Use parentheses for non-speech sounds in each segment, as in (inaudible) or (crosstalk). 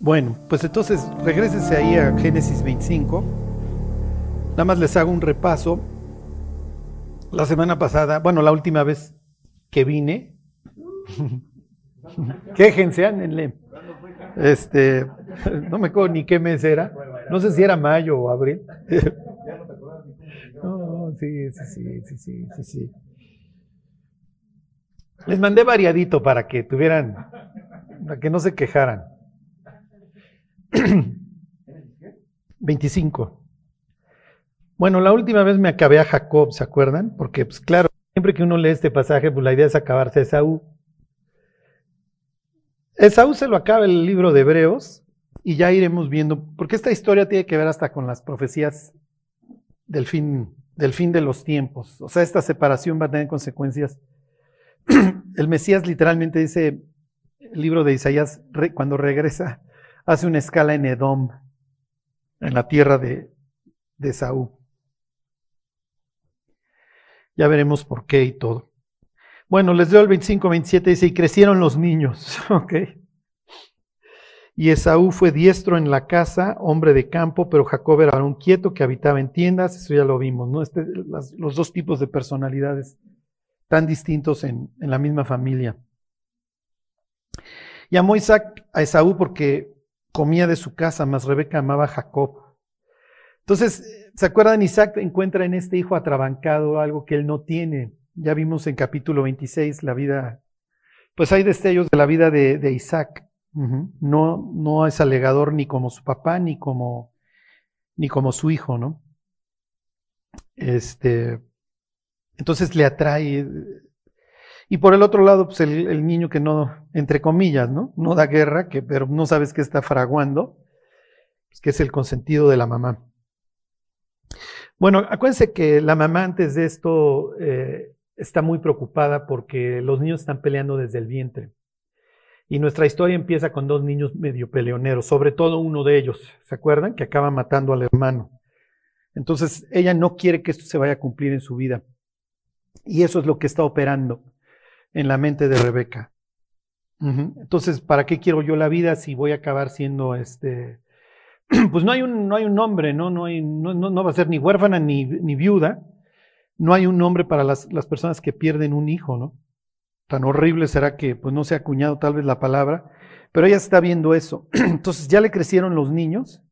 Bueno, pues entonces regrésese ahí a Génesis 25. Nada más les hago un repaso. La semana pasada, bueno, la última vez que vine, (laughs) quéjense, ándenle. Este, no me acuerdo ni qué mes era. No sé si era mayo o abril. (laughs) No, sí, sí, sí, sí, sí, sí. Les mandé variadito para que tuvieran, para que no se quejaran. 25. Bueno, la última vez me acabé a Jacob, ¿se acuerdan? Porque, pues claro, siempre que uno lee este pasaje, pues la idea es acabarse a Esaú. Esaú se lo acaba el libro de Hebreos y ya iremos viendo, porque esta historia tiene que ver hasta con las profecías del fin, del fin de los tiempos. O sea, esta separación va a tener consecuencias. (clears throat) El Mesías literalmente dice, el libro de Isaías, cuando regresa, hace una escala en Edom, en la tierra de, de Saúl. Ya veremos por qué y todo. Bueno, les doy el 25-27, dice, y crecieron los niños, (laughs) ¿ok? Y Esaú fue diestro en la casa, hombre de campo, pero Jacob era un quieto que habitaba en tiendas, eso ya lo vimos, ¿no? Este, los dos tipos de personalidades tan distintos en, en la misma familia. Llamó Isaac a Esaú porque comía de su casa, mas Rebeca amaba a Jacob. Entonces, ¿se acuerdan? Isaac encuentra en este hijo atrabancado algo que él no tiene. Ya vimos en capítulo 26 la vida, pues hay destellos de la vida de, Isaac. No, no es alegador ni como su papá, ni como, ni como su hijo, ¿no? Este, entonces le atrae y por el otro lado, pues el, niño que no, entre comillas, ¿no? No da guerra, que, pero no sabes qué está fraguando, pues, que es el consentido de la mamá. Bueno, acuérdense que la mamá antes de esto eh, está muy preocupada porque los niños están peleando desde el vientre. Y nuestra historia empieza con dos niños medio peleoneros, sobre todo uno de ellos, ¿se acuerdan? Que acaba matando al hermano. Entonces, ella no quiere que esto se vaya a cumplir en su vida. Y eso es lo que está operando en la mente de Rebeca. Entonces, ¿para qué quiero yo la vida si voy a acabar siendo este? (clears throat) Pues no hay un, no hay un nombre, ¿no? No, hay, no, no, va a ser ni huérfana ni, ni viuda. No hay un nombre para las, las, personas que pierden un hijo, ¿no? Tan horrible será que pues no se ha acuñado tal vez la palabra, pero ella está viendo eso. (clears throat) Entonces ya le crecieron los niños,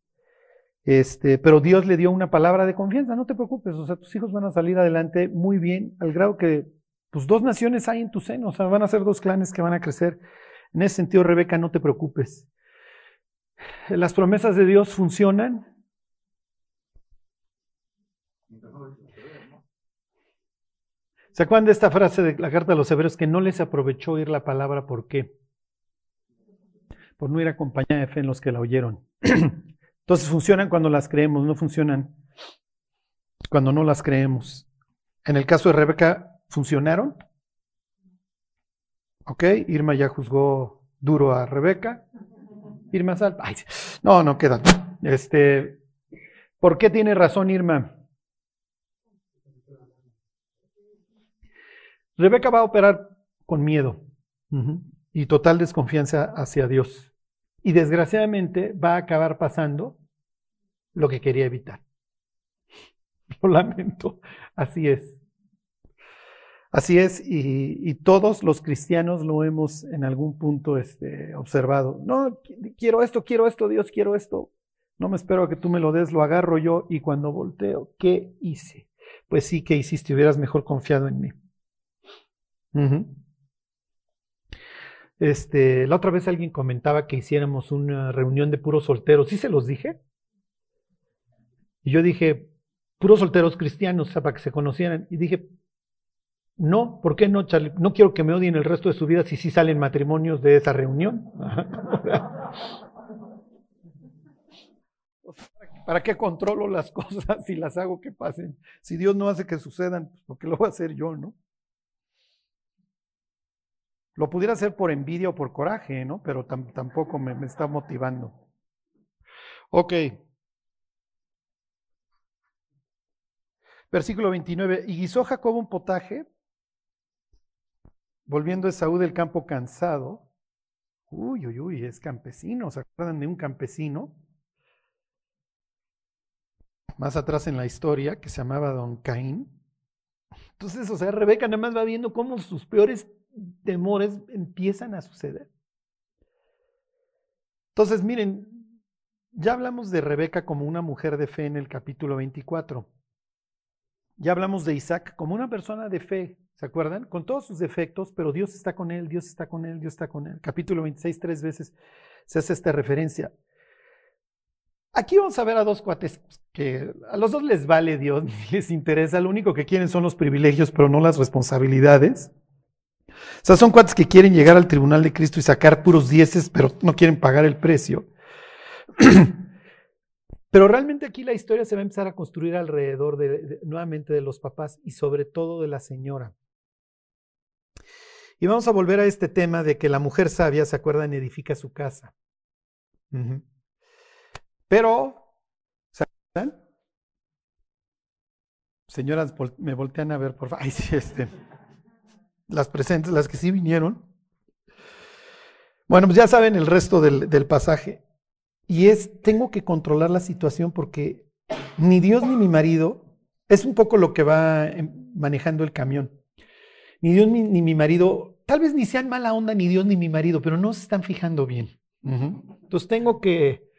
este, pero Dios le dio una palabra de confianza, no te preocupes, o sea, tus hijos van a salir adelante muy bien, al grado que pues dos naciones hay en tu seno, o sea, van a ser dos clanes que van a crecer. En ese sentido, Rebeca, no te preocupes. Las promesas de Dios funcionan. ¿Se acuerdan de esta frase de la carta de los hebreos que no les aprovechó oír la palabra? ¿Por qué? Por no ir acompañada de fe en los que la oyeron. (clears throat) Entonces funcionan cuando las creemos, no funcionan cuando no las creemos. En el caso de Rebeca, funcionaron. ¿Ok? Irma ya juzgó duro a Rebeca. Irma sal. no, no queda. Este, ¿Por qué tiene razón Irma? Rebeca va a operar con miedo y total desconfianza hacia Dios. Y desgraciadamente va a acabar pasando lo que quería evitar. (laughs) Lo lamento, así es. Así es, y, todos los cristianos lo hemos en algún punto este, observado. No, quiero esto, quiero esto, Dios, quiero esto. No me espero a que tú me lo des, lo agarro yo y cuando volteo, ¿qué hice? Pues sí, ¿qué hiciste? Hubieras mejor confiado en mí. Este, la otra vez alguien comentaba que hiciéramos una reunión de puros solteros. ¿Sí se los dije? Y yo dije, puros solteros cristianos, o sea, para que se conocieran. Y dije, no, ¿por qué no, Charlie? No quiero que me odien el resto de su vida si sí salen matrimonios de esa reunión. (laughs) ¿Para qué controlo las (laughs) cosas si las hago que pasen? Si Dios no hace que sucedan, pues ¿por qué lo voy a hacer yo, no? Lo pudiera hacer por envidia o por coraje, ¿no? Pero tampoco me, me está motivando. Ok. Versículo 29. Y guisó Jacob un potaje Volviendo Esaú del campo cansado, Uy, uy, uy, es campesino. ¿Se acuerdan de un campesino? Más atrás en la historia, que se llamaba Don Caín. Entonces, o sea, Rebeca nada más va viendo cómo sus peores temores empiezan a suceder. Entonces, miren, ya hablamos de Rebeca como una mujer de fe en el capítulo 24. Ya hablamos de Isaac como una persona de fe, ¿se acuerdan? Con todos sus defectos, pero Dios está con él, Dios está con él, Dios está con él. Capítulo 26, tres veces se hace esta referencia. Aquí vamos a ver a dos cuates que a los dos les vale Dios, (laughs) les interesa, lo único que quieren son los privilegios, pero no las responsabilidades. O sea, son cuates que quieren llegar al tribunal de Cristo y sacar puros dieces, pero no quieren pagar el precio. (clears throat) Pero realmente aquí la historia se va a empezar a construir alrededor de, nuevamente de los papás y sobre todo de la señora. Y vamos a volver a este tema de que la mujer sabia, ¿se acuerdan? Edifica su casa. Pero, ¿se acuerdan? Señoras, me voltean a ver, por favor. (laughs) Ay, sí, este. Las presentes, las que sí vinieron. Bueno, pues ya saben el resto del pasaje. Y es, tengo que controlar la situación porque ni Dios ni mi marido, es un poco lo que va em, manejando el camión. Ni Dios ni, mi marido, tal vez ni sean mala onda ni Dios ni mi marido, pero no se están fijando bien. Entonces tengo que,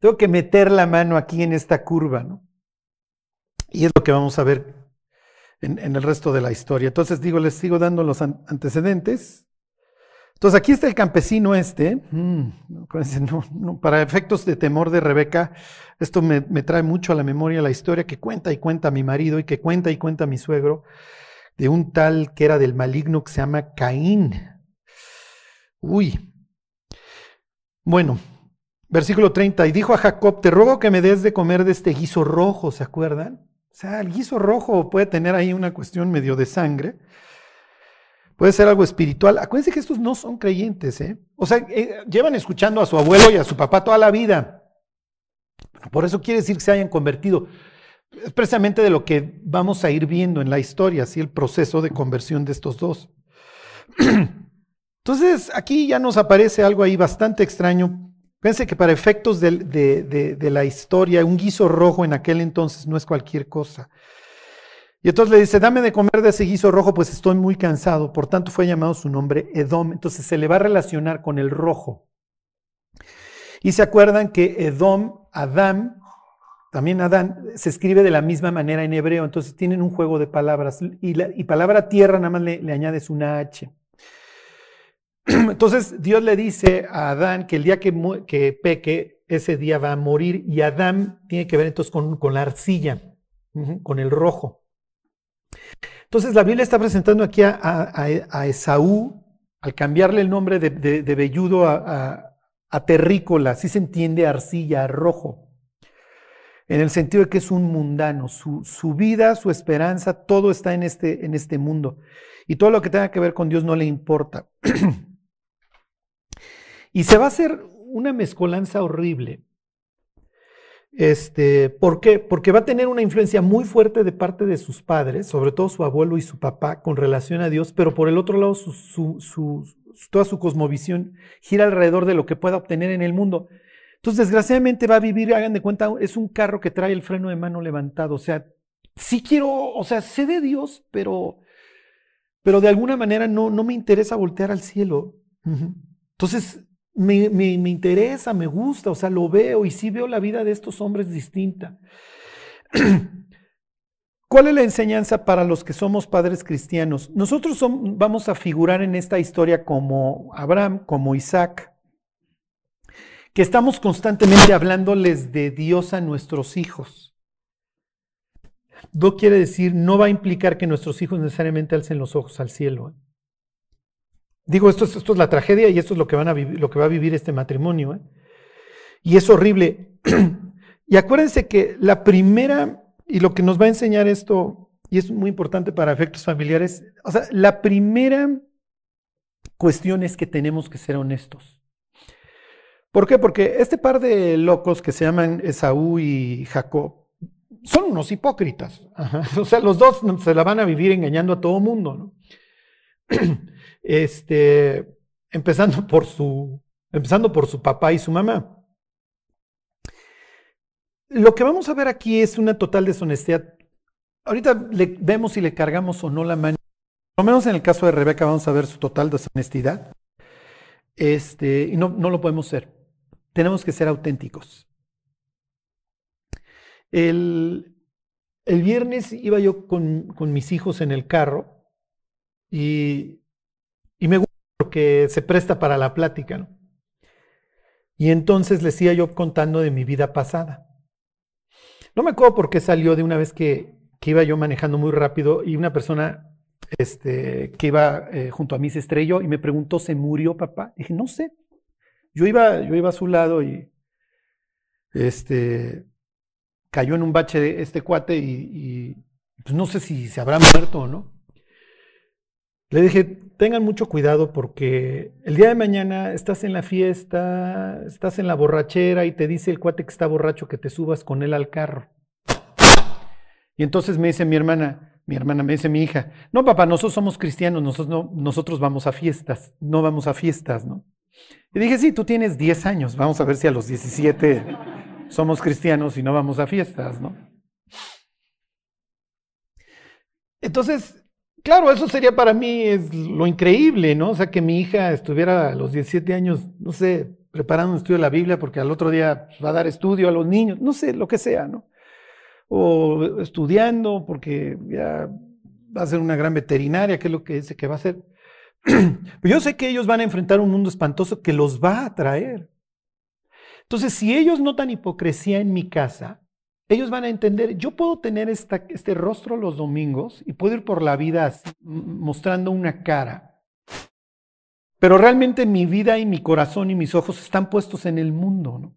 tengo que meter la mano aquí en esta curva, ¿no? Y es lo que vamos a ver en, en el resto de la historia. Entonces digo, les sigo dando los antecedentes. Entonces aquí está el campesino este, mm, para efectos de temor de Rebeca, esto me, trae mucho a la memoria la historia que cuenta y cuenta mi marido y que cuenta y cuenta mi suegro, de un tal que era del maligno que se llama Caín. Uy. Bueno, versículo 30, y dijo a Jacob, te ruego que me des de comer de este guiso rojo, ¿se acuerdan? O sea, el guiso rojo puede tener ahí una cuestión medio de sangre. Puede ser algo espiritual. Acuérdense que estos no son creyentes, ¿eh? O sea, eh, llevan escuchando a su abuelo y a su papá toda la vida. Por eso quiere decir que se hayan convertido. Es precisamente de lo que vamos a ir viendo en la historia, así el proceso de conversión de estos dos. (clears throat) Entonces, aquí ya nos aparece algo ahí bastante extraño. Fíjense que para efectos de la historia, un guiso rojo en aquel entonces no es cualquier cosa. Y entonces le dice, dame de comer de ese guiso rojo, pues estoy muy cansado. Por tanto fue llamado su nombre Edom. Entonces se le va a relacionar con el rojo. Y se acuerdan que Edom, Adán, también Adán, se escribe de la misma manera en hebreo. Entonces tienen un juego de palabras. Y, la, palabra tierra nada más le, le añades una H. (clears throat) Entonces Dios le dice a Adán que el día que, que, peque, ese día va a morir. Y Adán tiene que ver entonces con, con la arcilla, con el rojo. Entonces la Biblia está presentando aquí a, Esaú, al cambiarle el nombre de, de, velludo a, terrícola, así se entiende arcilla, rojo, en el sentido de que es un mundano, su, su, vida, su esperanza, todo está en este, en este mundo. Y todo lo que tenga que ver con Dios no le importa. (clears throat) y se va a hacer una mezcolanza horrible este, ¿Por qué? Porque va a tener una influencia muy fuerte de parte de sus padres, sobre todo su abuelo y su papá, con relación a Dios, pero por el otro lado, toda su cosmovisión gira alrededor de lo que pueda obtener en el mundo. Entonces, desgraciadamente va a vivir, hagan de cuenta, es un carro que trae el freno de mano levantado. O sea, sí quiero, o sea, sé de Dios, pero, pero de alguna manera no, no me interesa voltear al cielo. Entonces, me, interesa, me gusta, o sea, lo veo y sí veo la vida de estos hombres distinta. (clears throat) ¿Cuál es la enseñanza para los que somos padres cristianos? Nosotros vamos a figurar en esta historia como Abraham, como Isaac, que estamos constantemente hablándoles de Dios a nuestros hijos. No quiere decir, no va a implicar que nuestros hijos necesariamente alcen los ojos al cielo. ¿eh? Digo, esto es, esto es la tragedia y esto es lo que va a vivir este matrimonio. ¿eh? Y es horrible. (clears throat) y acuérdense que la primera, y lo que nos va a enseñar esto, y es muy importante para efectos familiares, o sea, la primera cuestión es que tenemos que ser honestos. ¿Por qué? Porque este par de locos que se llaman Esaú y Jacob son unos hipócritas. (laughs) O sea, los dos se la van a vivir engañando a todo mundo, ¿no? (clears throat) Este, empezando por su, empezando por su papá y su mamá. Lo que vamos a ver aquí es una total deshonestidad. Ahorita le, vemos si le cargamos o no la mano. Por lo menos en el caso de Rebeca vamos a ver su total deshonestidad. Este, y no, no lo podemos ser. Tenemos que ser auténticos. El, el viernes iba yo con, con, mis hijos en el carro y, porque se presta para la plática. ¿no? Y entonces les iba yo contando de mi vida pasada. No me acuerdo por qué salió de una vez que, iba yo manejando muy rápido y una persona este, que iba eh, junto a mí se estrelló y me preguntó, ¿se murió papá? dije, no sé. Yo iba, yo iba a su lado y este, cayó en un bache este cuate y, pues no sé si se habrá muerto o no. Le dije, tengan mucho cuidado porque el día de mañana estás en la fiesta, estás en la borrachera y te dice el cuate que está borracho que te subas con él al carro. Y entonces me dice mi hermana, mi hermana me dice mi hija, no papá, nosotros somos cristianos, nosotros, no, nosotros vamos a fiestas, no vamos a fiestas, ¿no? Y dije, sí, tú tienes 10 años, vamos a ver si a los 17 somos cristianos y no vamos a fiestas, ¿no? Entonces, Claro, eso sería para mí es lo increíble, ¿no? O sea, que mi hija estuviera a los 17 años, no sé, preparando un estudio de la Biblia porque al otro día va a dar estudio a los niños, no sé, lo que sea, ¿no? O estudiando porque ya va a ser una gran veterinaria, que es lo que dice que va a ser. (clears throat) Pero yo sé que ellos van a enfrentar un mundo espantoso que los va a traer. Entonces, si ellos notan hipocresía en mi casa, ellos van a entender, yo puedo tener este rostro los domingos y puedo ir por la vida mostrando una cara, pero realmente mi vida y mi corazón y mis ojos están puestos en el mundo, ¿no?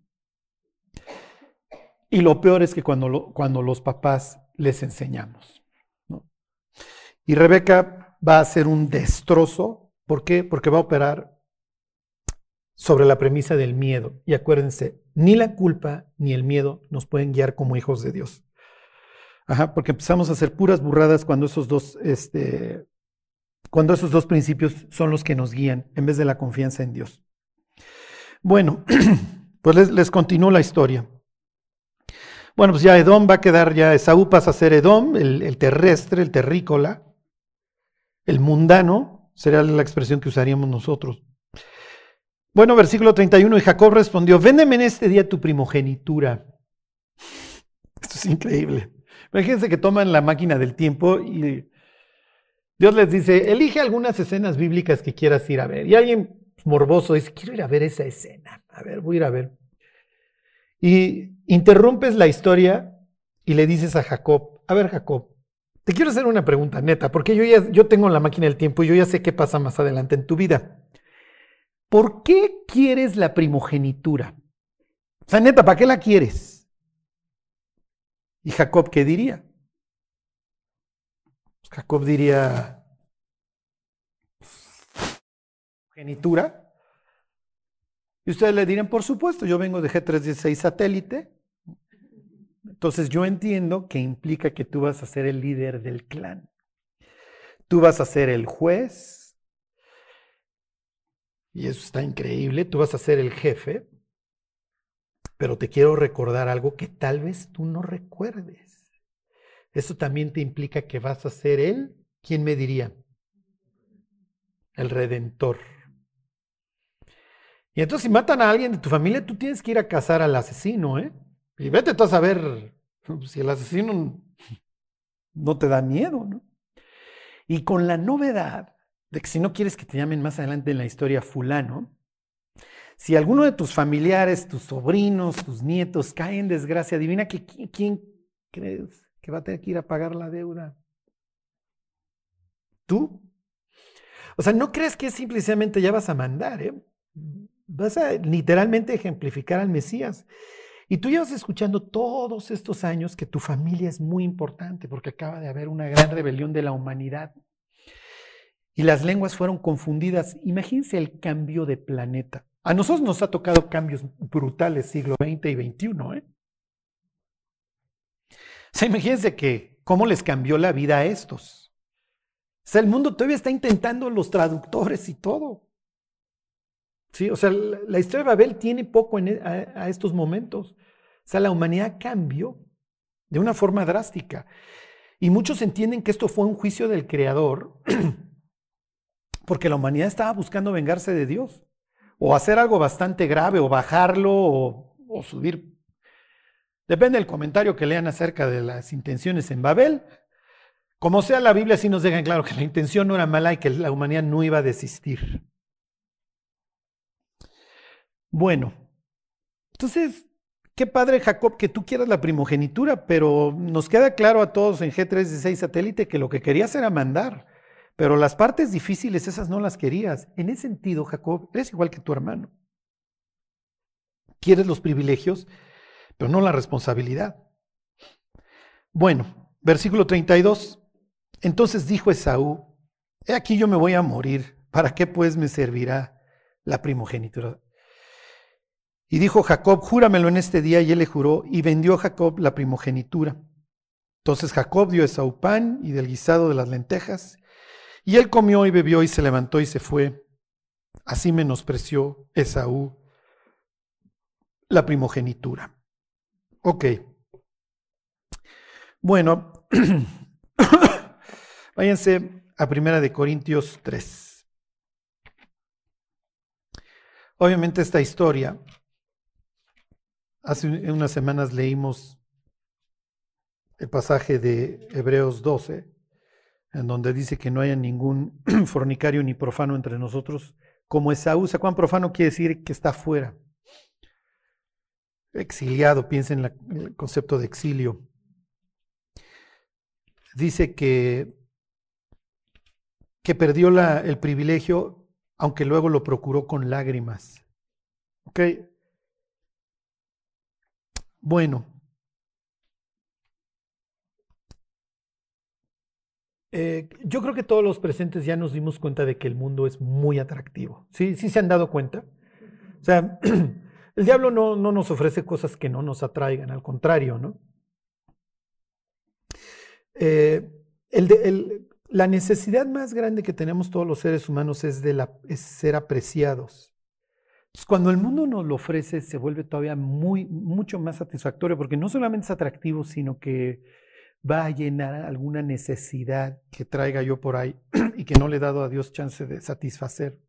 Y lo peor es que cuando, cuando los papás les enseñamos, ¿no? Y Rebeca va a ser un destrozo, ¿por qué? Porque va a operar sobre la premisa del miedo. Y acuérdense, ni la culpa ni el miedo nos pueden guiar como hijos de Dios. Ajá, porque empezamos a hacer puras burradas cuando esos dos, este, cuando esos dos principios son los que nos guían en vez de la confianza en Dios. Bueno, (clears throat) pues les, continúo la historia. Bueno, pues ya Edom va a quedar, ya Esaú pasa a ser Edom, el, el terrestre, el terrícola, el mundano, sería la expresión que usaríamos nosotros. Bueno, versículo 31, y Jacob respondió, véndeme en este día tu primogenitura. Esto es increíble. Imagínense que toman la máquina del tiempo y Dios les dice, elige algunas escenas bíblicas que quieras ir a ver. Y alguien morboso dice, quiero ir a ver esa escena. A ver, voy a ir a ver. Y interrumpes la historia y le dices a Jacob, a ver Jacob, te quiero hacer una pregunta neta, porque yo ya yo tengo la máquina del tiempo y yo ya sé qué pasa más adelante en tu vida. ¿Por qué quieres la primogenitura? O sea, neta, ¿para qué la quieres? ¿Y Jacob qué diría? Pues Jacob diría, ¿genitura? Y ustedes le dirían, por supuesto, yo vengo de G316 satélite. Entonces yo entiendo que implica que tú vas a ser el líder del clan. Tú vas a ser el juez, y eso está increíble, tú vas a ser el jefe, pero te quiero recordar algo que tal vez tú no recuerdes. Eso también te implica que vas a ser él, ¿quién me diría? El redentor. Y entonces si matan a alguien de tu familia, tú tienes que ir a cazar al asesino, ¿eh? Y vete tú a saber (laughs) si el asesino (laughs) no te da miedo, ¿no? Y con la novedad de que si no quieres que te llamen más adelante en la historia fulano, si alguno de tus familiares, tus sobrinos, tus nietos cae en desgracia, adivina que quién crees que va a tener que ir a pagar la deuda. ¿Tú? O sea, no crees que simplemente ya vas a mandar, ¿eh? Vas a literalmente ejemplificar al Mesías. Y tú llevas escuchando todos estos años que tu familia es muy importante porque acaba de haber una gran rebelión de la humanidad y las lenguas fueron confundidas. Imagínense el cambio de planeta. A nosotros nos ha tocado cambios brutales siglo XX y XXI. ¿eh? O sea, imagínense que cómo les cambió la vida a estos. O sea, el mundo todavía está intentando los traductores y todo. ¿sí? O sea, la, historia de Babel tiene poco en, e, a, a estos momentos. O sea, la humanidad cambió de una forma drástica. Y muchos entienden que esto fue un juicio del Creador (clears throat) porque la humanidad estaba buscando vengarse de Dios o hacer algo bastante grave o bajarlo o, subir. Depende del comentario que lean acerca de las intenciones en Babel. Como sea, la Biblia sí nos deja claro que la intención no era mala y que la humanidad no iba a desistir. Bueno, entonces, qué padre Jacob que tú quieras la primogenitura, pero nos queda claro a todos en G316 satélite que lo que querías era mandar, pero las partes difíciles esas no las querías. En ese sentido, Jacob, eres igual que tu hermano. Quieres los privilegios, pero no la responsabilidad. Bueno, versículo 32. Entonces dijo Esaú, he aquí yo me voy a morir, ¿para qué pues me servirá la primogenitura? Y dijo Jacob, júramelo en este día, y él le juró, y vendió Jacob la primogenitura. Entonces Jacob dio a Esaú pan y del guisado de las lentejas, y él comió y bebió y se levantó y se fue. Así menospreció Esaú la primogenitura. Ok. Bueno, (coughs) váyanse a Primera de Corintios 3. Obviamente esta historia Hace unas semanas leímos el pasaje de Hebreos 12, en donde dice que no haya ningún (clears throat) fornicario ni profano entre nosotros, como Esaú. ¿Cuán profano quiere decir que está fuera? Exiliado, piensen en el concepto de exilio. Dice que, que perdió el privilegio, aunque luego lo procuró con lágrimas. Bueno, eh, yo creo que todos los presentes ya nos dimos cuenta de que el mundo es muy atractivo. ¿Sí? ¿Sí se han dado cuenta? O sea, (clears throat) el diablo no, no nos ofrece cosas que no nos atraigan, al contrario, ¿no? Eh, la necesidad más grande que tenemos todos los seres humanos es de ser apreciados. Cuando el mundo nos lo ofrece, se vuelve todavía muy, mucho más satisfactorio, porque no solamente es atractivo, sino que va a llenar alguna necesidad que traiga yo por ahí (clears throat) y que no le he dado a Dios chance de satisfacer.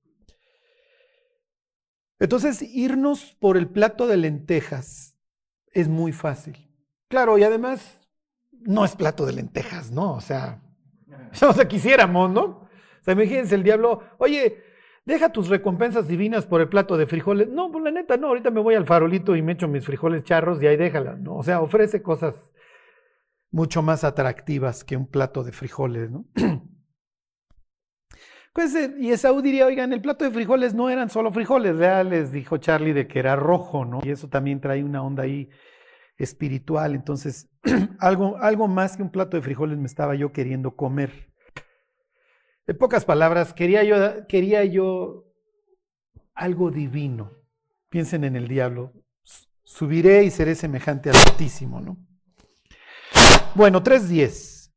Entonces, irnos por el plato de lentejas es muy fácil. Claro, y además no es plato de lentejas, ¿no? O sea, (laughs) o sea, quisiéramos, ¿no? O sea, imagínense el diablo, oye, deja tus recompensas divinas por el plato de frijoles. No, pues la neta, no, ahorita me voy al farolito y me echo mis frijoles charros y ahí déjala, ¿no? O sea, ofrece cosas mucho más atractivas que un plato de frijoles, ¿no? (clears throat) Pues, eh, y Esaú diría, oigan, el plato de frijoles no eran solo frijoles, ya les dijo Charlie de que era rojo, ¿no? Y eso también trae una onda ahí espiritual. Entonces, (clears throat) algo, algo más que un plato de frijoles me estaba yo queriendo comer. En pocas palabras, quería yo, quería yo algo divino. Piensen en el diablo. Subiré y seré semejante al Altísimo, ¿no? Bueno, 3.10.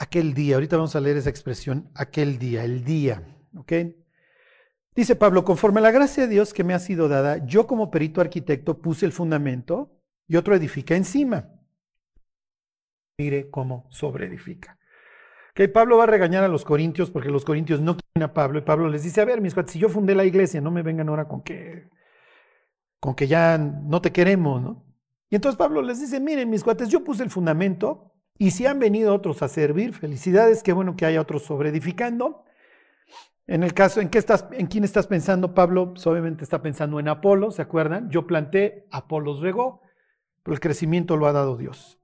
Aquel día, ahorita vamos a leer esa expresión, aquel día, el día, ¿ok? Dice Pablo, conforme a la gracia de Dios que me ha sido dada, yo como perito arquitecto puse el fundamento y otro edifica encima. Mire cómo sobreedifica. Que Pablo va a regañar a los corintios porque los corintios no quieren a Pablo y Pablo les dice, a ver, mis cuates, si yo fundé la iglesia, no me vengan ahora con que, con que ya no te queremos, ¿no? Y entonces Pablo les dice, miren, mis cuates, yo puse el fundamento y si han venido otros a servir, felicidades, qué bueno que haya otros sobre edificando. En el caso, ¿en, qué estás, ¿en quién estás pensando, Pablo? Pues obviamente está pensando en Apolo, ¿se acuerdan? Yo planté, Apolo regó, pero el crecimiento lo ha dado Dios.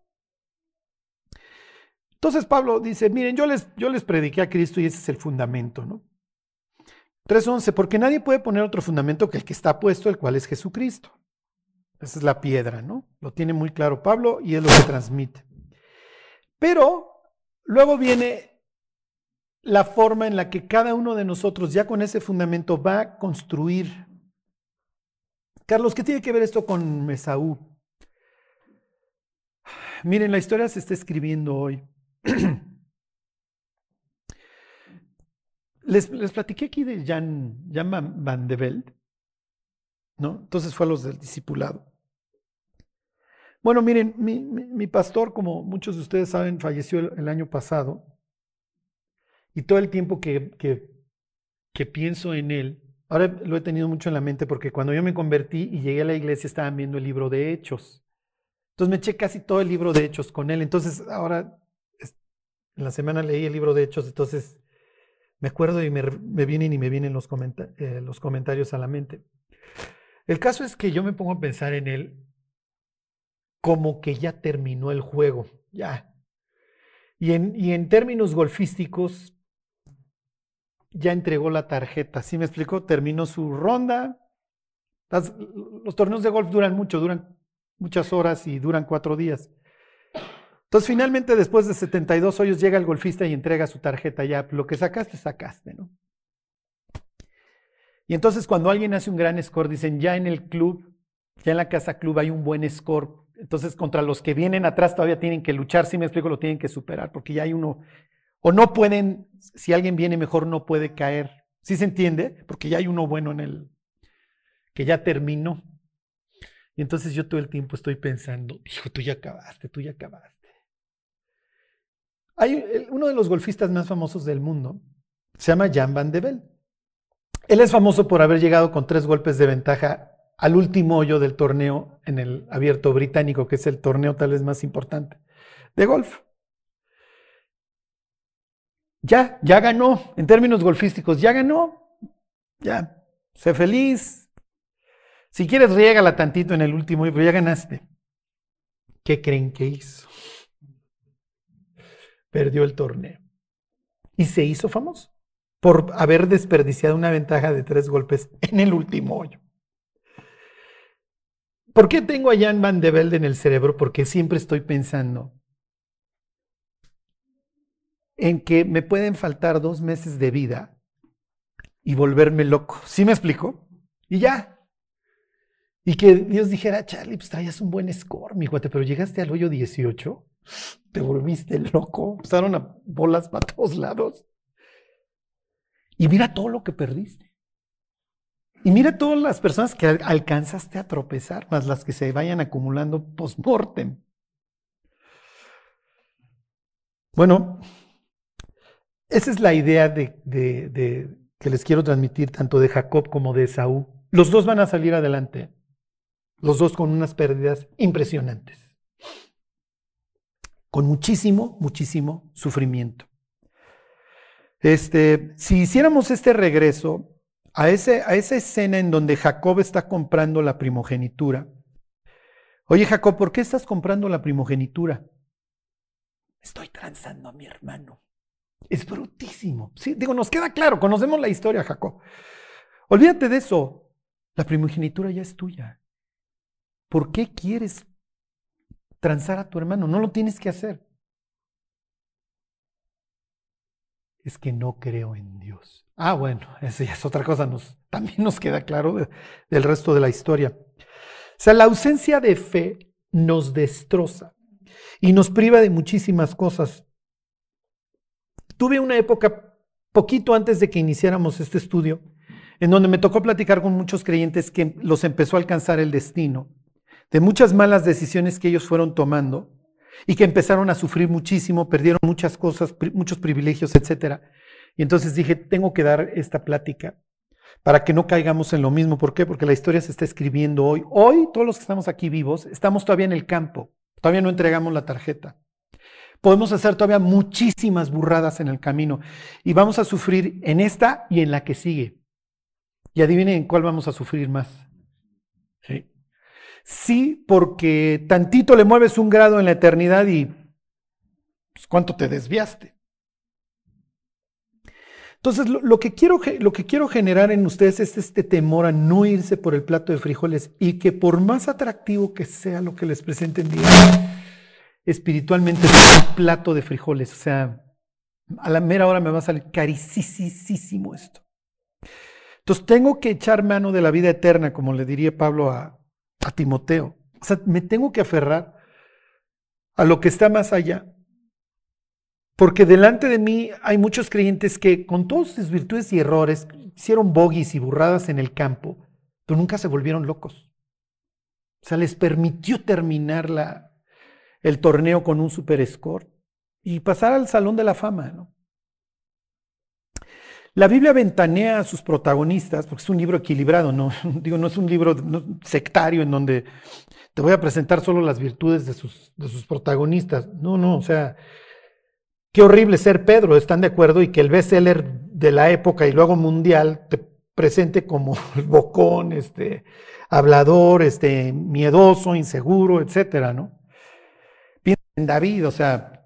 Entonces Pablo dice, miren, yo les, yo les prediqué a Cristo y ese es el fundamento, ¿no? 3.11, porque nadie puede poner otro fundamento que el que está puesto, el cual es Jesucristo. Esa es la piedra, ¿no? Lo tiene muy claro Pablo y es lo que transmite. Pero luego viene la forma en la que cada uno de nosotros ya con ese fundamento va a construir. Carlos, ¿qué tiene que ver esto con Mesaú? Miren, la historia se está escribiendo hoy. (clears throat) les, les, platiqué aquí de Jan, Jan Van de Velde, ¿no? Entonces fue a los del discipulado. Bueno, miren, mi, pastor, como muchos de ustedes saben, falleció el, año pasado. Y todo el tiempo que, que, que, pienso en él, ahora lo he tenido mucho en la mente porque cuando yo me convertí y llegué a la iglesia estaban viendo el libro de Hechos. Entonces me eché casi todo el libro de Hechos con él. Entonces ahora, en la semana leí el libro de Hechos, entonces me acuerdo y me, vienen y me vienen los, eh, los comentarios a la mente. El caso es que yo me pongo a pensar en él como que ya terminó el juego, ya. Y en, y en términos golfísticos, ya entregó la tarjeta. ¿Sí me explico? Terminó su ronda. los torneos de golf duran mucho, duran muchas horas y duran cuatro días. Entonces, finalmente, después de 72 hoyos, llega el golfista y entrega su tarjeta. Ya, lo que sacaste, sacaste, ¿no? Y entonces, cuando alguien hace un gran score, dicen, ya en el club, ya en la casa club hay un buen score. Entonces, contra los que vienen atrás todavía tienen que luchar, si me explico, lo tienen que superar, porque ya hay uno, o no pueden, si alguien viene mejor, no puede caer. ¿Sí se entiende? Porque ya hay uno bueno en el, que ya terminó. Y entonces yo todo el tiempo estoy pensando, hijo, tú ya acabaste, tú ya acabaste. Hay uno de los golfistas más famosos del mundo, se llama Jan Van de Bell. Él es famoso por haber llegado con tres golpes de ventaja al último hoyo del torneo en el abierto británico, que es el torneo tal vez más importante de golf. Ya, ya ganó, en términos golfísticos, ya ganó, ya, sé feliz. Si quieres, riégala tantito en el último, pero ya ganaste. ¿Qué creen que hizo? perdió el torneo. Y se hizo famoso por haber desperdiciado una ventaja de tres golpes en el último hoyo. ¿Por qué tengo a Jan Van de Velde en el cerebro? Porque siempre estoy pensando en que me pueden faltar dos meses de vida y volverme loco. ¿Sí me explico? Y ya. Y que Dios dijera, Charlie, pues traías un buen score, mi guate, pero llegaste al hoyo 18 te volviste loco, pasaron a bolas para todos lados. Y mira todo lo que perdiste. Y mira todas las personas que alcanzaste a tropezar, más las que se vayan acumulando post-mortem. Bueno, esa es la idea de, que les quiero transmitir tanto de Jacob como de Esaú. Los dos van a salir adelante, los dos con unas pérdidas impresionantes con muchísimo, muchísimo sufrimiento. Este, si hiciéramos este regreso a, ese, a esa escena en donde Jacob está comprando la primogenitura, oye Jacob, ¿por qué estás comprando la primogenitura? Estoy transando a mi hermano. Es brutísimo. Sí, digo, nos queda claro, conocemos la historia, Jacob. Olvídate de eso. La primogenitura ya es tuya. ¿Por qué quieres transar a tu hermano, no lo tienes que hacer. Es que no creo en Dios. Ah, bueno, (laughs) esa es otra cosa, nos, también nos queda claro del resto de la historia. O sea, la ausencia de fe nos destroza y nos priva de muchísimas cosas. Tuve una época, poquito antes de que iniciáramos este estudio, en donde me tocó platicar con muchos creyentes que los empezó a alcanzar el destino de muchas malas decisiones que ellos fueron tomando y que empezaron a sufrir muchísimo, perdieron muchas cosas, muchos privilegios, etc. Y entonces dije, tengo que dar esta plática para que no caigamos en lo mismo. ¿Por qué? Porque la historia se está escribiendo hoy. Hoy, todos los que estamos aquí vivos, estamos todavía en el campo, todavía no entregamos la tarjeta. Podemos hacer todavía muchísimas burradas en el camino y vamos a sufrir en esta y en la que sigue. Y adivinen en cuál vamos a sufrir más. ¿Sí? Porque tantito le mueves un grado en la eternidad y pues, cuánto te desviaste. Entonces, lo, que quiero, lo que quiero generar en ustedes es este temor a no irse por el plato de frijoles y que por más atractivo que sea lo que les presenten día, espiritualmente es un plato de frijoles. O sea, a la mera hora me va a salir carísimo esto. Entonces, tengo que echar mano de la vida eterna, como le diría Pablo a, a Timoteo. O sea, me tengo que aferrar a lo que está más allá. Porque delante de mí hay muchos creyentes que con todas sus virtudes y errores hicieron bogies y burradas en el campo, pero nunca se volvieron locos. O sea, les permitió terminar la, el torneo con un super score y pasar al Salón de la Fama. ¿no? La Biblia ventanea a sus protagonistas, porque es un libro equilibrado, no, (laughs) digo, no es un libro sectario en donde te voy a presentar solo las virtudes de sus, de sus protagonistas. No, no, o sea, qué horrible ser Pedro, ¿están de acuerdo? Y que el bestseller de la época y luego mundial te presente como (laughs) bocón, este, hablador, este, miedoso, inseguro, etcétera, ¿no? Piensa en David, o sea,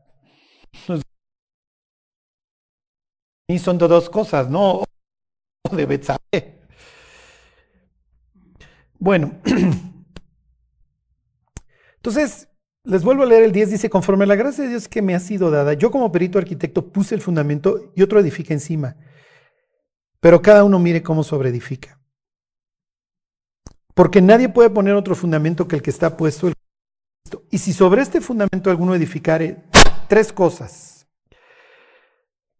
y son de dos cosas, ¿no? De Betsabé. Bueno, (clears throat) entonces, les vuelvo a leer el 10, dice, conforme a la gracia de Dios que me ha sido dada, yo como perito arquitecto puse el fundamento y otro edifica encima, pero cada uno mire cómo sobreedifica. Porque nadie puede poner otro fundamento que el que está puesto. Y si sobre este fundamento alguno edificare tres cosas,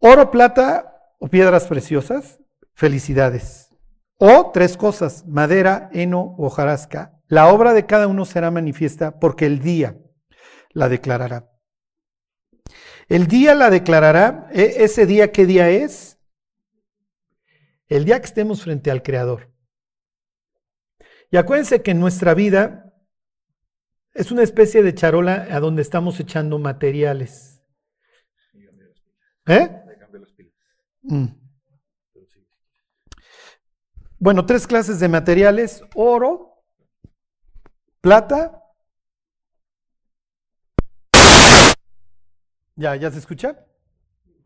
oro, plata o piedras preciosas, felicidades. O tres cosas, madera, heno o hojarasca, la obra de cada uno será manifiesta porque el día la declarará. El día la declarará, ¿e-, ese día qué día es? El día que estemos frente al Creador. Y acuérdense que en nuestra vida es una especie de charola a donde estamos echando materiales. ¿Eh? Mm. Bueno, tres clases de materiales, oro, plata. ¿Ya, ya se escucha?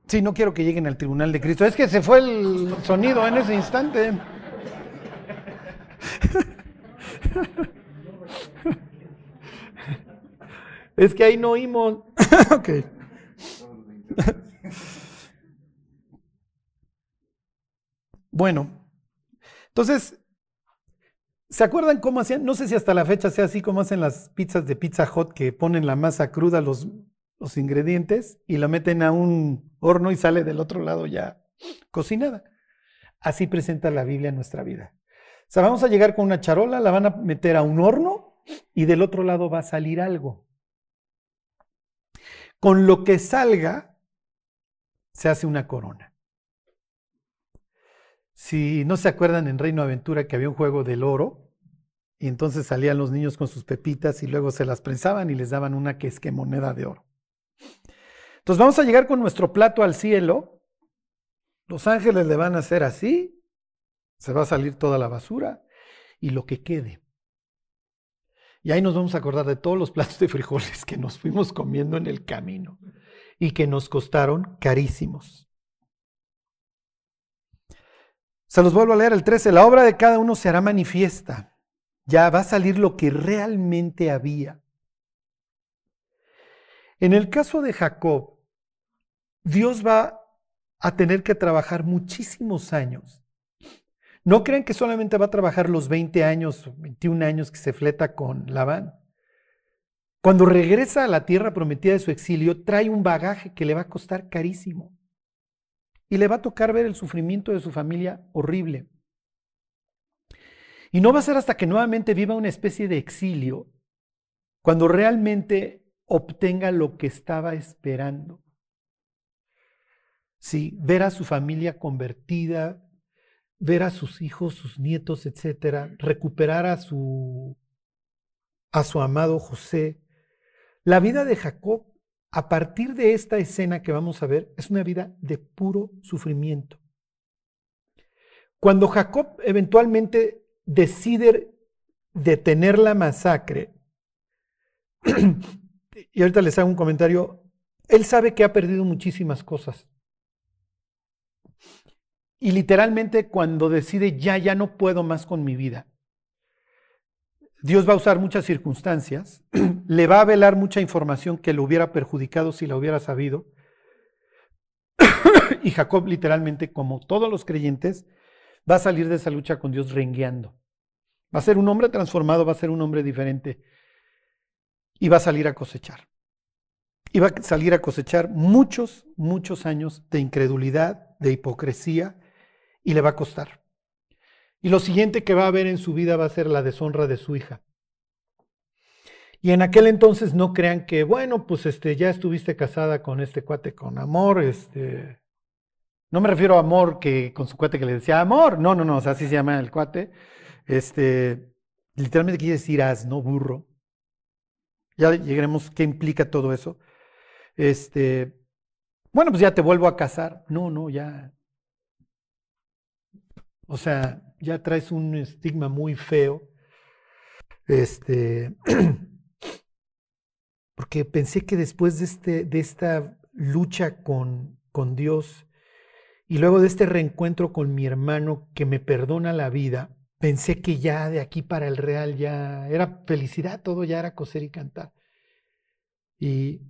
Sí, no quiero que lleguen al tribunal de Cristo. Es que se fue el sonido en ese instante. (laughs) Es que ahí no oímos. (laughs) ok. Bueno, entonces, ¿se acuerdan cómo hacían? No sé si hasta la fecha sea así como hacen las pizzas de Pizza Hot que ponen la masa cruda, los, los ingredientes y la meten a un horno y sale del otro lado ya cocinada. Así presenta la Biblia nuestra vida. O sea, vamos a llegar con una charola, la van a meter a un horno y del otro lado va a salir algo. Con lo que salga, se hace una corona. Si no se acuerdan en Reino Aventura que había un juego del oro, y entonces salían los niños con sus pepitas y luego se las prensaban y les daban una que es que moneda de oro. Entonces vamos a llegar con nuestro plato al cielo. Los ángeles le van a hacer así se va a salir toda la basura y lo que quede. Y ahí nos vamos a acordar de todos los (laughs) platos de frijoles que nos fuimos comiendo en el camino y que nos costaron carísimos. Se los vuelvo a leer el 13. La obra de cada uno se hará manifiesta. Ya va a salir lo que realmente había. En el caso de Jacob, Dios va a tener que trabajar muchísimos años no crean que solamente va a trabajar los 20 años, 21 años que se fleta con Labán. Cuando regresa a la tierra prometida de su exilio, trae un bagaje que le va a costar carísimo. Y le va a tocar ver el sufrimiento de su familia horrible. Y no va a ser hasta que nuevamente viva una especie de exilio, cuando realmente obtenga lo que estaba esperando. Sí, ver a su familia convertida, ver a sus hijos, sus nietos, etcétera, recuperar a su a su amado José. La vida de Jacob, a partir de esta escena que vamos a ver, es una vida de puro sufrimiento. Cuando Jacob eventualmente decide detener la masacre, (clears throat) y ahorita les hago un comentario, él sabe que ha perdido muchísimas cosas. Y literalmente cuando decide ya, ya no puedo más con mi vida, Dios va a usar muchas circunstancias, (clears throat) le va a velar mucha información que lo hubiera perjudicado si la hubiera sabido. (clears throat) y Jacob literalmente, como todos los creyentes, va a salir de esa lucha con Dios rengueando. Va a ser un hombre transformado, va a ser un hombre diferente y va a salir a cosechar. iba a salir a cosechar muchos, muchos años de incredulidad, de hipocresía, y le va a costar. Y lo siguiente que va a ver en su vida va a ser la deshonra de su hija. Y en aquel entonces no crean que, bueno, pues este, ya estuviste casada con este cuate con amor, este, no me refiero a amor que con su cuate que le decía amor, no, no, no, así se llama el cuate, este, literalmente quiere decir asno, burro. Ya llegaremos qué implica todo eso. Este, bueno, pues ya te vuelvo a casar. No, no, ya. O sea, ya traes un estigma muy feo. Este, (clears throat) porque pensé que después de, este, de esta lucha con, con Dios y luego de este reencuentro con mi hermano que me perdona la vida, pensé que ya de aquí para el real ya era felicidad, todo ya era coser y cantar. Y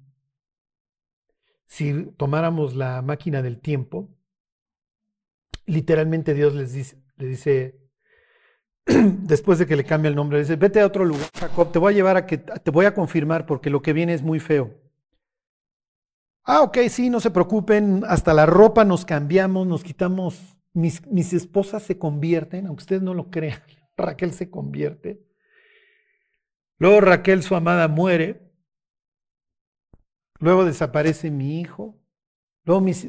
si tomáramos la máquina del tiempo, literalmente Dios les dice, le dice, (clears throat) después de que le cambia el nombre, dice, vete a otro lugar, Jacob, te voy a llevar a que, te voy a confirmar porque lo que viene es muy feo. Ah, ok, sí, no se preocupen, hasta la ropa nos cambiamos, nos quitamos, mis, mis esposas se convierten, aunque ustedes no lo crean, (laughs) Raquel se convierte. Luego Raquel, su amada, muere. Luego desaparece mi hijo. Luego mis,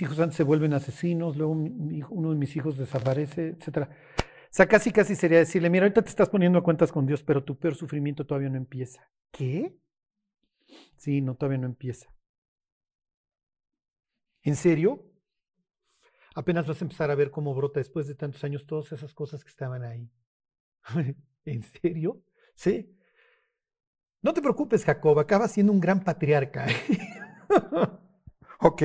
hijos antes se vuelven asesinos. Luego uno de mis hijos desaparece, etcétera. O sea, casi casi sería decirle, mira, ahorita te estás poniendo a cuentas con Dios, pero tu peor sufrimiento todavía no empieza. ¿Qué? Sí, no, todavía no empieza. ¿En serio? Apenas vas a empezar a ver cómo brota después de tantos años todas esas cosas que estaban ahí. (laughs) ¿En serio? Sí. No te preocupes, Jacob, acaba siendo un gran patriarca. (laughs) ¿Ok?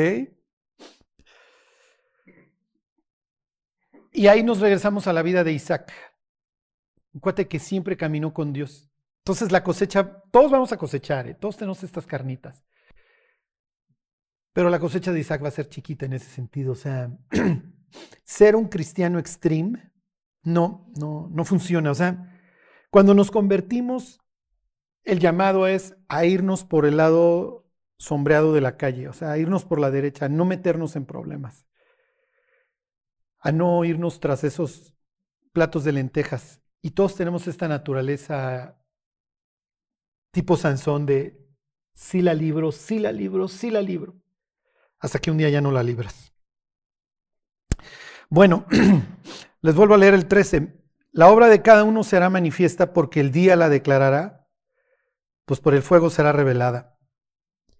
Y ahí nos regresamos a la vida de Isaac, un cuate que siempre caminó con Dios. Entonces la cosecha, todos vamos a cosechar, ¿eh? todos tenemos estas carnitas. Pero la cosecha de Isaac va a ser chiquita en ese sentido. O sea, (clears throat) ser un cristiano extreme no, no, no funciona. O sea, cuando nos convertimos, el llamado es a irnos por el lado sombreado de la calle, o sea, a irnos por la derecha, no meternos en problemas a no irnos tras esos platos de lentejas. Y todos tenemos esta naturaleza tipo Sansón de sí la libro, sí la libro, sí la libro, hasta que un día ya no la libras. Bueno, (clears throat) les vuelvo a leer el 13. La obra de cada uno será manifiesta porque el día la declarará, pues por el fuego será revelada.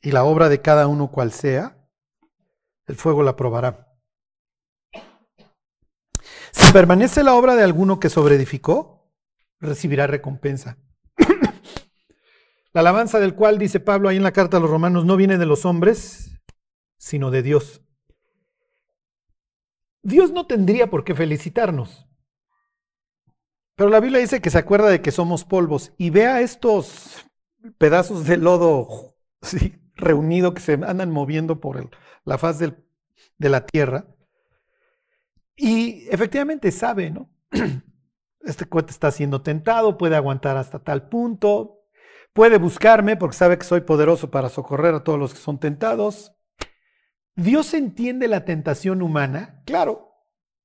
Y la obra de cada uno cual sea, el fuego la probará. Si permanece la obra de alguno que sobreedificó, recibirá recompensa. (coughs) la alabanza del cual, dice Pablo ahí en la carta a los romanos, no viene de los hombres, sino de Dios. Dios no tendría por qué felicitarnos. Pero la Biblia dice que se acuerda de que somos polvos y vea estos pedazos de lodo (laughs) ¿sí? Reunido que se andan moviendo por la faz de la tierra. Y efectivamente sabe, ¿no? (clears throat) Este cuate está siendo tentado, puede aguantar hasta tal punto, puede buscarme porque sabe que soy poderoso para socorrer a todos los que son tentados. ¿Dios entiende la tentación humana? Claro,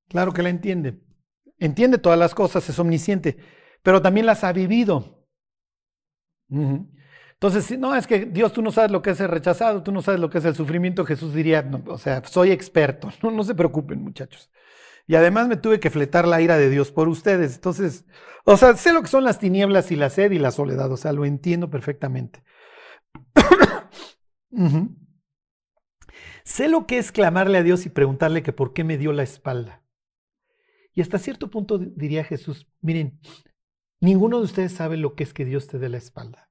claro que la entiende. Entiende todas las cosas, es omnisciente, pero también las ha vivido. Entonces, no, es que Dios, tú no sabes lo que es el rechazado, tú no sabes lo que es el sufrimiento, Jesús diría, o sea, soy experto, (laughs) no, no se preocupen muchachos. Y además me tuve que fletar la ira de Dios por ustedes. Entonces, o sea, sé lo que son las tinieblas y la sed y la soledad. O sea, lo entiendo perfectamente. (coughs) Sé lo que es clamarle a Dios y preguntarle que por qué me dio la espalda. Y hasta cierto punto diría Jesús, miren, ninguno de ustedes sabe lo que es que Dios te dé la espalda.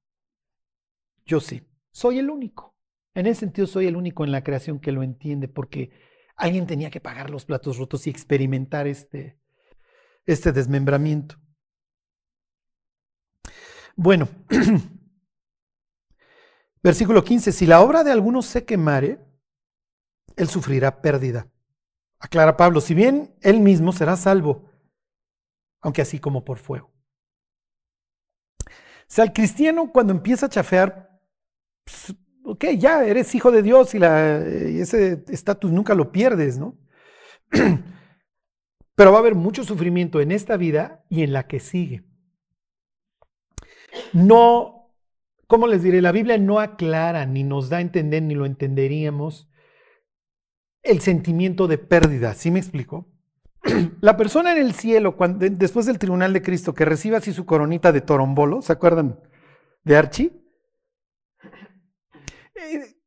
Yo sí, soy el único. En ese sentido soy el único en la creación que lo entiende, porque Alguien tenía que pagar los platos rotos y experimentar este, este desmembramiento. Bueno, (clears throat) versículo 15, si la obra de alguno se quemare, él sufrirá pérdida. Aclara Pablo, si bien él mismo será salvo, aunque así como por fuego. O sea, el cristiano cuando empieza a chafear, pues, ok, ya eres hijo de Dios y, ese estatus nunca lo pierdes, ¿no? (clears throat) Pero va a haber mucho sufrimiento en esta vida y en la que sigue. No, ¿cómo les diré? La Biblia no aclara, ni nos da a entender, ni lo entenderíamos, el sentimiento de pérdida. ¿Sí me explico? (clears throat) La persona en el cielo, cuando, después del tribunal de Cristo, que reciba así su coronita de torombolo, ¿se acuerdan de Archie?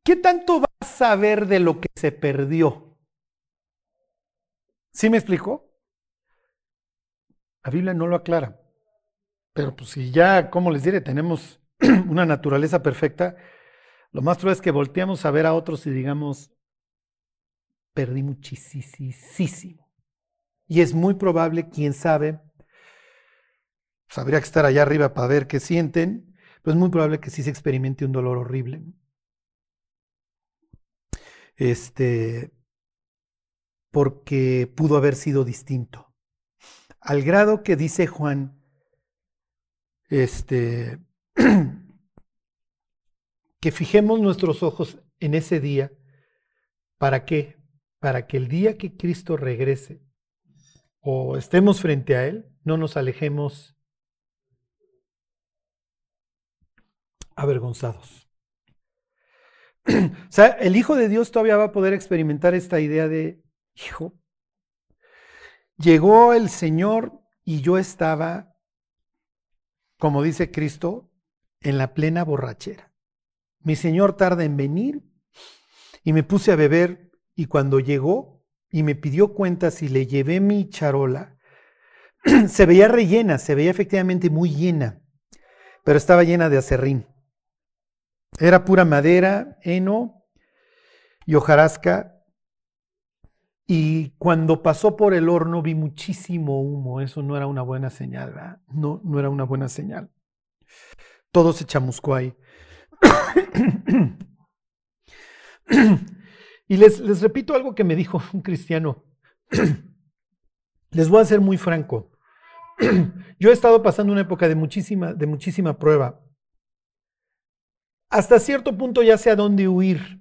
¿Qué tanto va a saber de lo que se perdió? ¿Sí me explico? La Biblia no lo aclara. Pero pues si ya, como les diré, tenemos (clears throat) una naturaleza perfecta, lo más probable es que volteemos a ver a otros y digamos, perdí muchísimo. Y es muy probable, quién sabe, pues habría que estar allá arriba para ver qué sienten, pero es muy probable que sí se experimente un dolor horrible. Este, porque pudo haber sido distinto al grado que dice Juan, este, (clears throat) que fijemos nuestros ojos en ese día, ¿para qué? Para que el día que Cristo regrese o estemos frente a Él, no nos alejemos avergonzados. (clears throat) o sea, el Hijo de Dios todavía va a poder experimentar esta idea de, hijo, Llegó el Señor y yo estaba, como dice Cristo, en la plena borrachera. Mi Señor tarda en venir y me puse a beber y cuando llegó y me pidió cuentas y le llevé mi charola, (clears throat) se veía rellena, se veía efectivamente muy llena, pero estaba llena de acerrín. Era pura madera, heno y hojarasca y cuando pasó por el horno vi muchísimo humo. Eso no era una buena señal, ¿verdad? No, no era una buena señal. Todo se chamuscó ahí. y les, les repito algo que me dijo un cristiano. les voy a ser muy franco. Yo he estado pasando una época de muchísima, de muchísima prueba. Hasta cierto punto ya sé a dónde huir.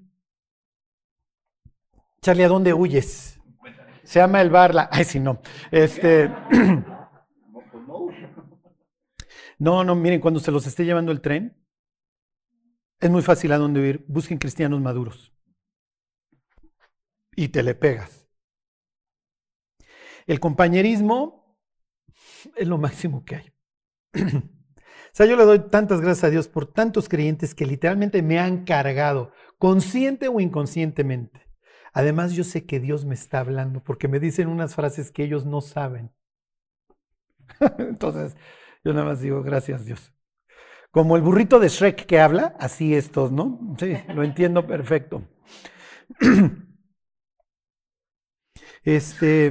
Charlie, ¿a dónde huyes? Se llama el Barla. Ay, sí, no. Este. (clears throat) No, no, miren, cuando se los esté llevando el tren, es muy fácil a dónde ir. Busquen cristianos maduros. Y te le pegas. El compañerismo es lo máximo que hay. (clears throat) sea, yo le doy tantas gracias a Dios por tantos creyentes que literalmente me han cargado, consciente o inconscientemente. Además, yo sé que Dios me está hablando porque me dicen unas frases que ellos no saben. (laughs) Entonces, yo nada más digo, gracias Dios. Como el burrito de Shrek que habla, así estos, ¿no? Sí, lo entiendo perfecto. (clears throat) Este,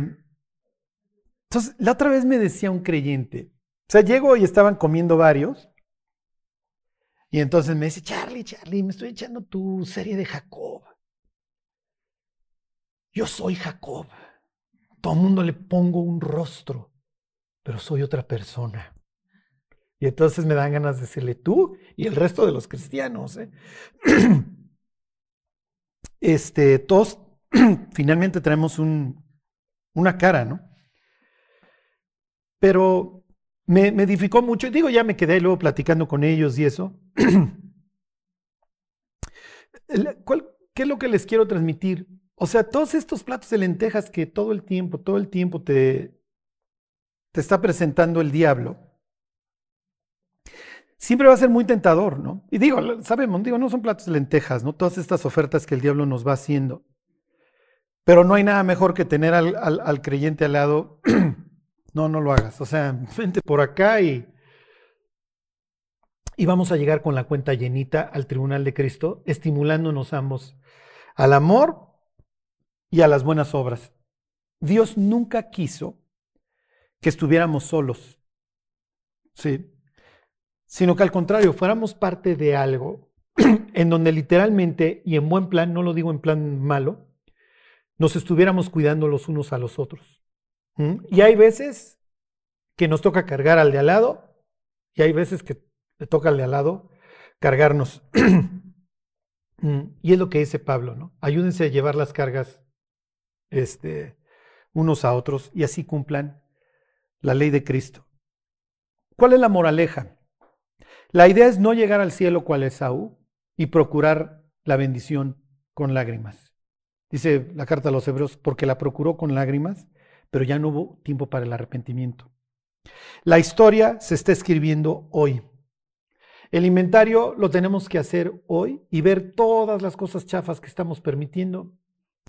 entonces, la otra vez me decía un creyente, o sea, llego y estaban comiendo varios, y entonces me dice, Charlie, Charlie, me estoy echando tu serie de Jacob. Yo soy Jacob. Todo el mundo le pongo un rostro, pero soy otra persona. Y entonces me dan ganas de decirle tú y el resto de los cristianos. ¿eh? (clears throat) Este, todos (clears throat) finalmente tenemos un, una cara, ¿no? Pero me, edificó mucho. Digo, ya me quedé luego platicando con ellos y eso. (clears throat) ¿Qué es lo que les quiero transmitir? O sea, todos estos platos de lentejas que todo el tiempo, todo el tiempo te, te está presentando el diablo, siempre va a ser muy tentador, ¿no? Y digo, sabemos, digo, no son platos de lentejas, ¿no? Todas estas ofertas que el diablo nos va haciendo. Pero no hay nada mejor que tener al, al creyente al lado. (clears throat) no, no lo hagas. O sea, (laughs) vente por acá y, y vamos a llegar con la cuenta llenita al tribunal de Cristo, estimulándonos ambos al amor y a las buenas obras. Dios nunca quiso que estuviéramos solos, ¿sí? sino que al contrario, fuéramos parte de algo (clears throat) en donde literalmente, y en buen plan, no lo digo en plan malo, nos estuviéramos cuidando los unos a los otros. Y hay veces que nos toca cargar al de al lado, y hay veces que le toca al de al lado cargarnos. (clears throat) Mm, y es lo que dice Pablo, ¿no? Ayúdense a llevar las cargas este, unos a otros y así cumplan la ley de Cristo. ¿Cuál es la moraleja? La idea es no llegar al cielo cual Esaú y procurar la bendición con lágrimas. Dice la carta a los hebreos, porque la procuró con lágrimas, pero ya no hubo tiempo para el arrepentimiento. La historia se está escribiendo hoy. El inventario lo tenemos que hacer hoy y ver todas las cosas chafas que estamos permitiendo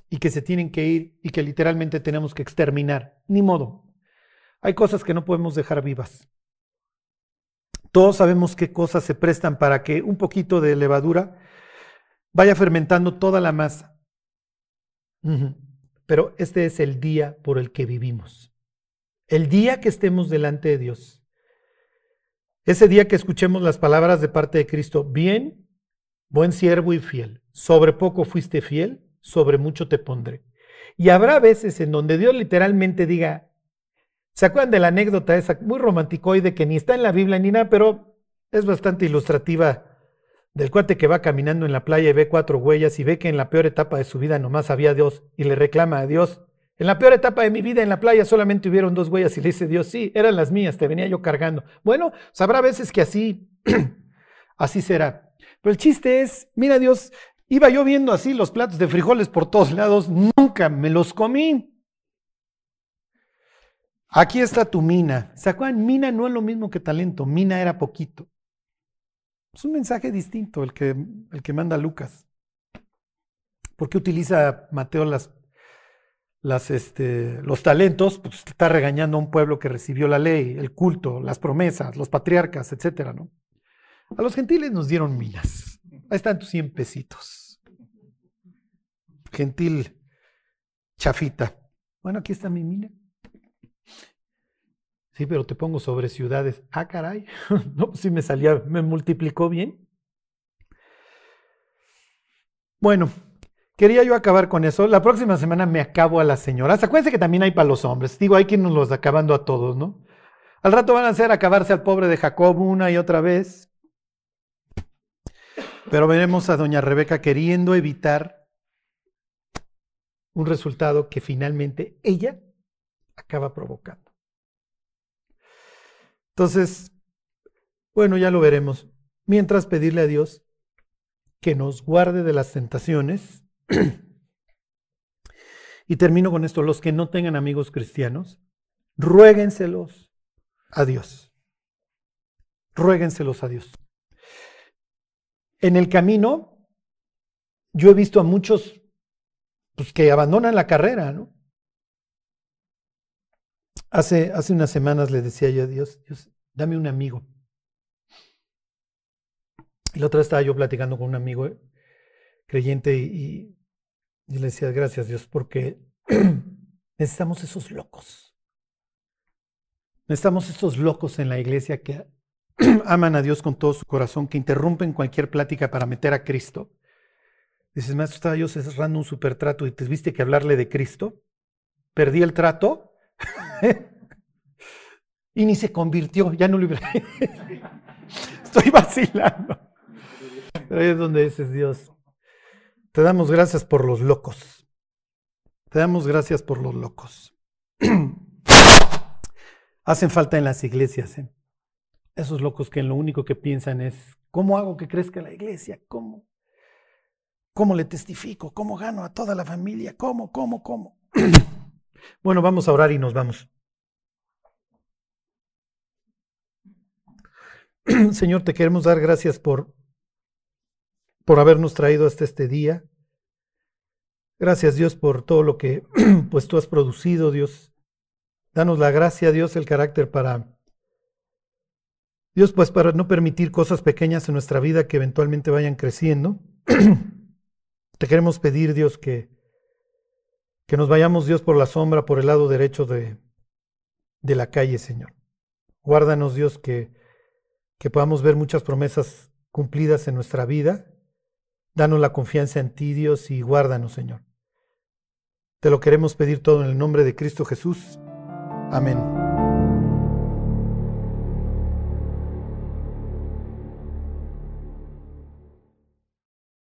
y que se tienen que ir y que literalmente tenemos que exterminar. Ni modo. Hay cosas que no podemos dejar vivas. Todos sabemos qué cosas se prestan para que un poquito de levadura vaya fermentando toda la masa. Pero este es el día por el que vivimos. El día que estemos delante de Dios. Ese día que escuchemos las palabras de parte de Cristo, bien, buen siervo y fiel, sobre poco fuiste fiel, sobre mucho te pondré. Y habrá veces en donde Dios literalmente diga, ¿se acuerdan de la anécdota esa muy romanticoide que ni está en la Biblia ni nada, pero es bastante ilustrativa del cuate que va caminando en la playa y ve cuatro huellas y ve que en la peor etapa de su vida nomás había Dios y le reclama a Dios, en la peor etapa de mi vida en la playa solamente hubieron dos huellas y le dice Dios, sí, eran las mías, te venía yo cargando. Bueno, sabrá veces que así, (clears throat) así será. Pero el chiste es, mira Dios, Iba yo viendo así los platos de frijoles por todos lados, nunca me los comí. Aquí está tu mina. ¿Se? Mina no es lo mismo que talento, mina era poquito. Es un mensaje distinto el que, el que manda Lucas. ¿Por qué utiliza Mateo este, los talentos? Pues está regañando a un pueblo que recibió la ley, el culto, las promesas, los patriarcas, etcétera, ¿no? A los gentiles nos dieron minas. Ahí están tus 100 pesitos. Gentil chafita. Bueno, aquí está mi mina. Sí, pero te pongo sobre ciudades. Ah, caray. (laughs) no, sí me salía, me multiplicó bien. Bueno, quería yo acabar con eso. La próxima semana me acabo a las señoras. Acuérdense que también hay para los hombres. Digo, hay quien nos los acabando a todos, ¿no? Al rato van a hacer acabarse al pobre de Jacob una y otra vez. Pero veremos a doña Rebeca queriendo evitar un resultado que finalmente ella acaba provocando. Entonces, bueno, ya lo veremos. Mientras pedirle a Dios que nos guarde de las tentaciones. (clears throat) y termino con esto, los que no tengan amigos cristianos, ruéguenselos a Dios. Ruéguenselos a Dios. En el camino, yo he visto a muchos pues, que abandonan la carrera, ¿no? Hace, hace unas semanas le decía yo a Dios, Dios, dame un amigo. Y la otra vez estaba yo platicando con un amigo eh, creyente y, y le decía, gracias Dios, porque (clears throat) necesitamos esos locos. Necesitamos esos locos en la iglesia que (clears throat) aman a Dios con todo su corazón, que interrumpen cualquier plática para meter a Cristo. Dices, maestro, estaba yo cerrando un super trato y te viste que hablarle de Cristo. Perdí el trato (laughs) y ni se convirtió, ya no lo (laughs) Estoy vacilando. Pero ahí es donde dices, Dios, te damos gracias por los locos. Te damos gracias por los locos. (clears throat) Hacen falta en las iglesias. ¿eh? Esos locos que en lo único que piensan es, ¿cómo hago que crezca la iglesia? ¿Cómo? ¿Cómo le testifico? ¿Cómo gano a toda la familia? ¿Cómo? ¿Cómo? ¿Cómo? (clears throat) bueno, vamos a orar y nos vamos. (clears throat) Señor, te queremos dar gracias por, por habernos traído hasta este día. Gracias Dios por todo lo que (clears throat) pues tú has producido, Dios. Danos la gracia, Dios, el carácter para Dios, pues para no permitir cosas pequeñas en nuestra vida que eventualmente vayan creciendo, (clears throat) te queremos pedir, Dios, que, que nos vayamos, Dios, por la sombra, por el lado derecho de, de la calle, Señor. Guárdanos, Dios, que, que podamos ver muchas promesas cumplidas en nuestra vida. Danos la confianza en ti, Dios, y guárdanos, Señor. Te lo queremos pedir todo en el nombre de Cristo Jesús. Amén.